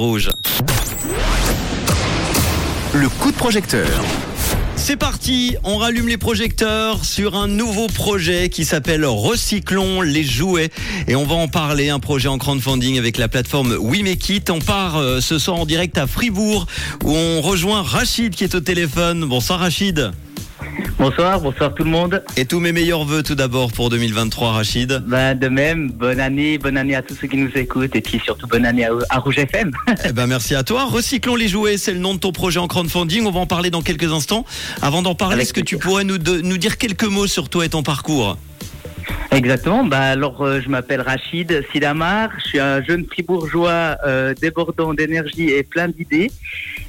Rouge. Le coup de projecteur. C'est parti, on rallume les projecteurs sur un nouveau projet qui s'appelle Recyclons les jouets et on va en parler, un projet en crowdfunding avec la plateforme We Make It. On part euh, ce soir en direct à Fribourg où on rejoint Rachid qui est au téléphone. Bonsoir Rachid. Bonsoir, bonsoir tout le monde. Et tous mes meilleurs voeux tout d'abord pour 2023 Rachid. Ben, de même, bonne année, bonne année à tous ceux qui nous écoutent et puis surtout bonne année à, à Rouge FM. Eh ben merci à toi. Recyclons les jouets, c'est le nom de ton projet en crowdfunding. On va en parler dans quelques instants. Avant d'en parler, est-ce que tu pourrais nous, de- nous dire quelques mots sur toi et ton parcours? Exactement, bah alors euh, je m'appelle Rachid Sidamar, je suis un jeune fribourgeois euh, débordant d'énergie et plein d'idées.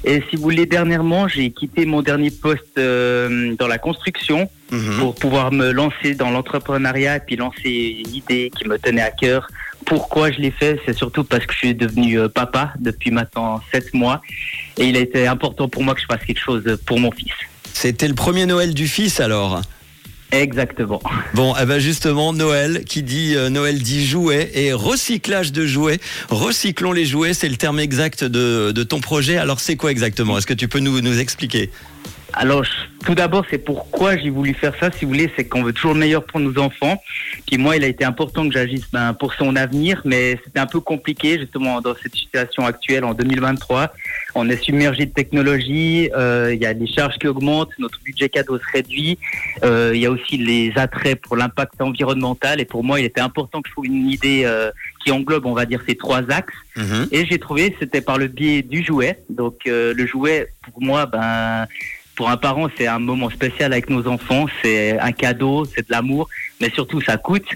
Et si vous voulez, dernièrement, j'ai quitté mon dernier poste euh, dans la construction Mhm. pour pouvoir me lancer dans l'entrepreneuriat et puis lancer une idée qui me tenait à cœur. Pourquoi je l'ai fait? C'est surtout parce que je suis devenu euh, papa depuis maintenant sept mois et il a été important pour moi que je fasse quelque chose pour mon fils. C'était le premier Noël du fils alors? Exactement. Bon, eh ben justement, Noël, qui dit euh, Noël dit jouets et recyclage de jouets. Recyclons les jouets, c'est le terme exact de, de ton projet. Alors c'est quoi exactement? Est-ce que tu peux nous, nous expliquer? Alors, tout d'abord, c'est pourquoi j'ai voulu faire ça. Si vous voulez, c'est qu'on veut toujours le meilleur pour nos enfants. Puis moi, il a été important que j'agisse ben, pour son avenir, mais c'était un peu compliqué justement dans cette situation actuelle en 2023. On est submergé de technologie, euh, il y a des charges qui augmentent, notre budget cadeau se réduit, euh, il y a aussi les attraits pour l'impact environnemental. Et pour moi, il était important que je trouve une idée euh, qui englobe, on va dire, ces trois axes. Mhm. Et j'ai trouvé, c'était par le biais du jouet. Donc euh, le jouet, pour moi, ben, pour un parent, c'est un moment spécial avec nos enfants. C'est un cadeau, c'est de l'amour, mais surtout ça coûte.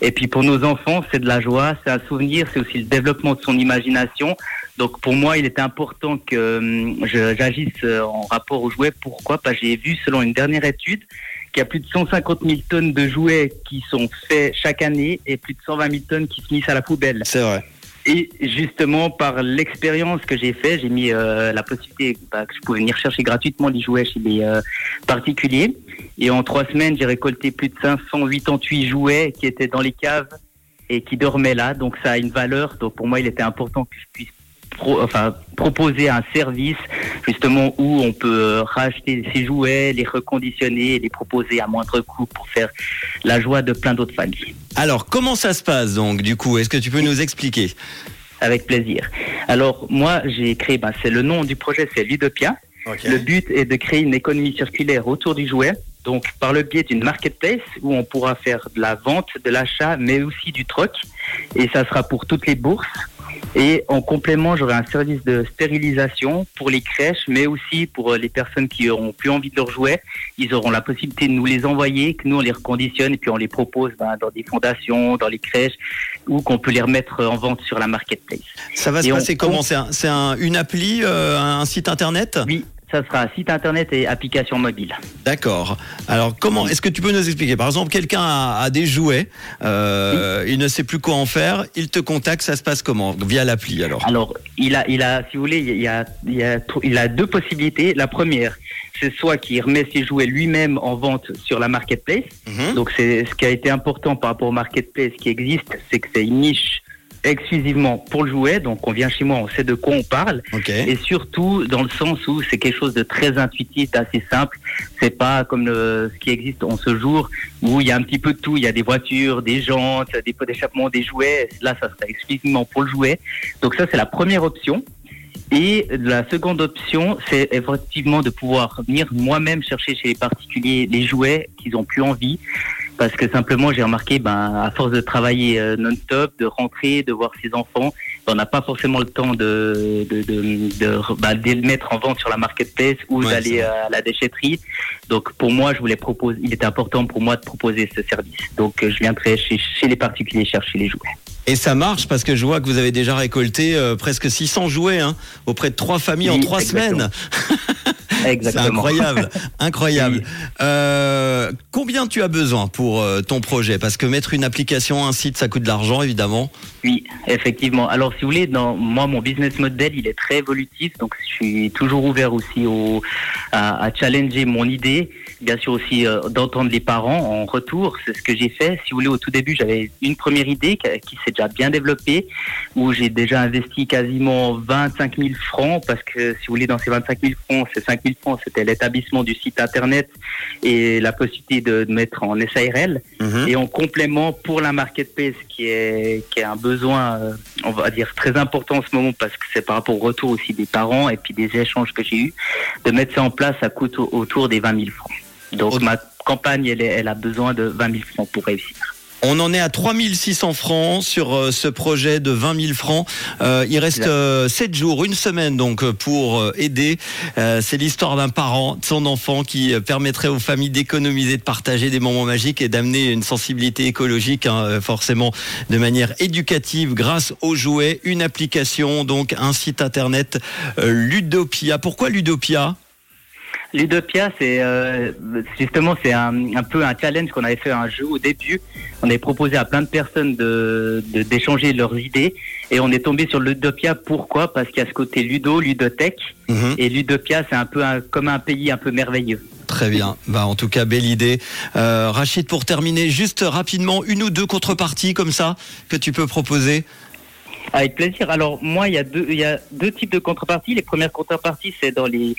Et puis pour nos enfants, c'est de la joie, c'est un souvenir, c'est aussi le développement de son imagination. Donc pour moi, il était important que je- j'agisse euh, en rapport aux jouets. Pourquoi? Parce que j'ai vu, selon une dernière étude, qu'il y a plus de 150 000 tonnes de jouets qui sont faits chaque année et plus de 120 000 tonnes qui finissent à la poubelle. C'est vrai. Et justement, par l'expérience que j'ai fait, j'ai mis euh, la possibilité bah, que je pouvais venir chercher gratuitement des jouets chez les euh, particuliers. Et en trois semaines, j'ai récolté plus de 588 jouets qui étaient dans les caves et qui dormaient là. Donc ça a une valeur. Donc pour moi, il était important que je puisse pro- enfin, proposer un service justement où on peut euh, racheter ces jouets, les reconditionner et les proposer à moindre coût pour faire la joie de plein d'autres familles. Alors comment ça se passe donc du coup? Est-ce que tu peux nous expliquer? Avec plaisir. Alors moi, j'ai créé, ben, c'est le nom du projet, c'est Ludopia. Le but est de créer une économie circulaire autour du jouet, donc par le biais d'une marketplace où on pourra faire de la vente, de l'achat, mais aussi du troc. Et ça sera pour toutes les bourses. Et en complément, j'aurai un service de stérilisation pour les crèches, mais aussi pour euh, les personnes qui auront plus envie de leurs jouets. Ils auront la possibilité de nous les envoyer, que nous on les reconditionne et puis on les propose ben, dans des fondations, dans les crèches, ou qu'on peut les remettre en vente sur la marketplace. Ça va se on passer comment? C'est un, un- une appli, euh, un site internet? Oui, ça sera site internet et application mobile. D'accord. Alors comment Est-ce que tu peux nous expliquer? Par exemple, quelqu'un a, a des jouets, euh, il ne sait plus quoi en faire, il te contacte, ça se passe comment? Via l'appli alors? Alors, il a, il a, si vous voulez, il y a, il y a, il a deux possibilités. La première, c'est soit qu'il remet ses jouets lui-même en vente sur la marketplace. Mhm. Donc, c'est ce qui a été important par rapport au marketplace qui existe, c'est que c'est une niche exclusivement pour le jouet. Donc, on vient chez moi, on sait de quoi on parle. Et surtout, dans le sens où c'est quelque chose de très intuitif, d'assez simple. C'est pas comme le, ce qui existe en ce jour, où il y a un petit peu de tout. Il y a des voitures, des jantes, des pots d'échappement, des jouets. Là, ça serait exclusivement pour le jouet. Donc ça, c'est la première option. Et la seconde option, c'est effectivement de pouvoir venir moi-même chercher chez les particuliers les jouets qu'ils ont plus envie. Parce que simplement, j'ai remarqué, ben, à force de travailler euh, non-stop, de rentrer, de voir ses enfants, ben, on n'a pas forcément le temps de, de, de, de, bah, de les mettre en vente sur la marketplace ou Ouais, d'aller vrai. à la déchetterie. Donc, pour moi, je voulais proposer, il était important pour moi de proposer ce service. Donc, euh, je viendrai chez, chez les particuliers chercher les jouets. Et ça marche parce que je vois que vous avez déjà récolté euh, presque 600 jouets hein, auprès de trois familles en trois exactement. C'est incroyable, incroyable. Oui. Euh, combien tu as besoin pour euh, ton projet? Parce que mettre une application, un site, ça coûte de l'argent, évidemment. Oui, effectivement. Alors, si vous voulez, dans moi, mon business model, il est très évolutif, donc je suis toujours ouvert aussi au, à, à challenger mon idée, bien sûr aussi euh, d'entendre les parents en retour. C'est ce que j'ai fait. Si vous voulez, au tout début, j'avais une première idée qui, s'est déjà bien développée, où j'ai déjà investi quasiment 25 000 francs, parce que si vous voulez, dans ces 25 000 francs, ces 5 000 francs, c'était l'établissement du site internet et la possibilité de, de mettre en SARL. Mhm. Et en complément pour la marketplace qui est qui est un besoin euh, on va dire très important en ce moment parce que c'est par rapport au retour aussi des parents et puis des échanges que j'ai eu de mettre ça en place ça coûte au- autour des 20 000 francs. Donc ma campagne elle a besoin de 20 000 francs pour réussir. On en est à 3600 francs sur euh, ce projet de 20 000 francs. Euh, il reste euh, 7 jours, une semaine donc euh, pour euh, aider. Euh, C'est l'histoire d'un parent, de son enfant qui euh, permettrait aux familles d'économiser, de partager des moments magiques et d'amener une sensibilité écologique hein, euh, forcément de manière éducative grâce aux jouets, une application, donc un site internet euh, Ludopia. Pourquoi Ludopia? Ludopia, c'est euh, justement c'est un, un peu un challenge qu'on avait fait un jeu au début. On avait proposé à plein de personnes de d'échanger leurs idées et on est tombé sur Ludopia. Pourquoi? Parce qu'il y a ce côté ludo, ludothèque Mhm. et Ludopia, c'est un peu un- comme un pays un peu merveilleux. Très bien. Bah, en tout cas, belle idée. Euh, Rachid, pour terminer, juste rapidement, une ou deux contreparties comme ça que tu peux proposer? Avec plaisir. Alors moi, il y a deux, il y a deux types de contreparties. Les premières contreparties, c'est dans les,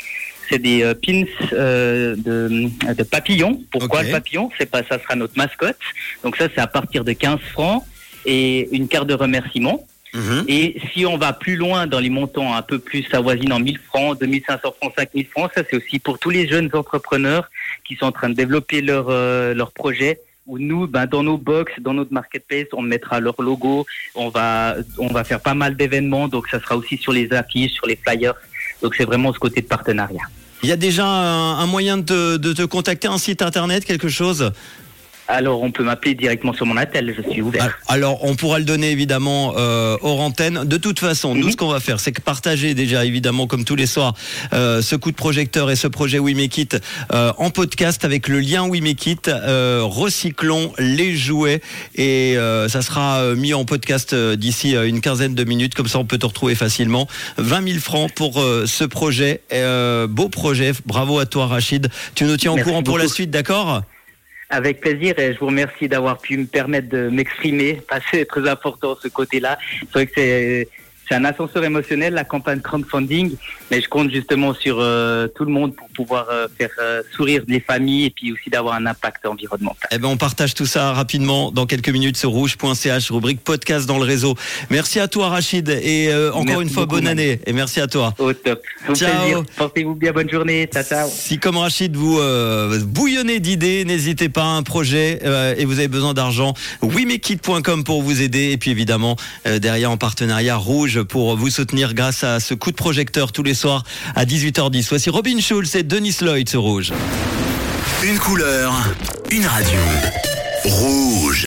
c'est des euh, pins euh, de, de papillons. Pourquoi le papillon? C'est pas, ça sera notre mascotte. Donc ça, c'est à partir de 15 francs et une carte de remerciement. Mhm. Et si on va plus loin dans les montants un peu plus avoisinant 1000 francs, 2500 francs, 5000 francs, ça c'est aussi pour tous les jeunes entrepreneurs qui sont en train de développer leur, euh, leur projet. Où nous, ben, dans nos box, dans notre marketplace, on mettra leur logo. On va, on va faire pas mal d'événements, donc ça sera aussi sur les affiches, sur les flyers. Donc c'est vraiment ce côté de partenariat. Il y a déjà un, moyen de de te contacter, un site internet, quelque chose? Alors on peut m'appeler directement sur mon attel, je suis ouvert. Ah, Alors, on pourra le donner évidemment euh, hors antenne. De toute façon, nous, Mhm. ce qu'on va faire, c'est que partager déjà évidemment, comme tous les soirs, euh, ce coup de projecteur et ce projet We Make It euh, en podcast avec le lien We Make It. Euh, recyclons les jouets et euh, ça sera mis en podcast d'ici une quinzaine de minutes. Comme ça, on peut te retrouver facilement. 20 000 francs pour euh, ce projet. Euh, beau projet. Bravo à toi, Rachid. Tu nous tiens au Merci courant pour la suite, d'accord? Avec plaisir et je vous remercie d'avoir pu me permettre de m'exprimer c'est très important ce côté-là. C'est vrai que c'est un ascenseur émotionnel la campagne crowdfunding, mais je compte justement sur euh, tout le monde pouvoir euh, faire euh, sourire les familles et puis aussi d'avoir un impact environnemental. Eh ben, on partage tout ça rapidement dans quelques minutes sur rouge.ch, rubrique podcast dans le réseau. Merci à toi, Rachid, et euh, encore Merci une fois, beaucoup, bonne année, et merci à toi. Au top. Au Ciao. Portez-vous bien. Bonne journée. Ciao, ciao. Si comme Rachid vous euh, bouillonnez d'idées, n'hésitez pas à un projet euh, et vous avez besoin d'argent, wimekit.com pour vous aider et puis évidemment derrière en partenariat rouge pour vous soutenir grâce à ce coup de projecteur tous les soirs à 18h10. Voici Robin Schulz et Denis Lloyd sur rouge. Une couleur, une radio. Rouge.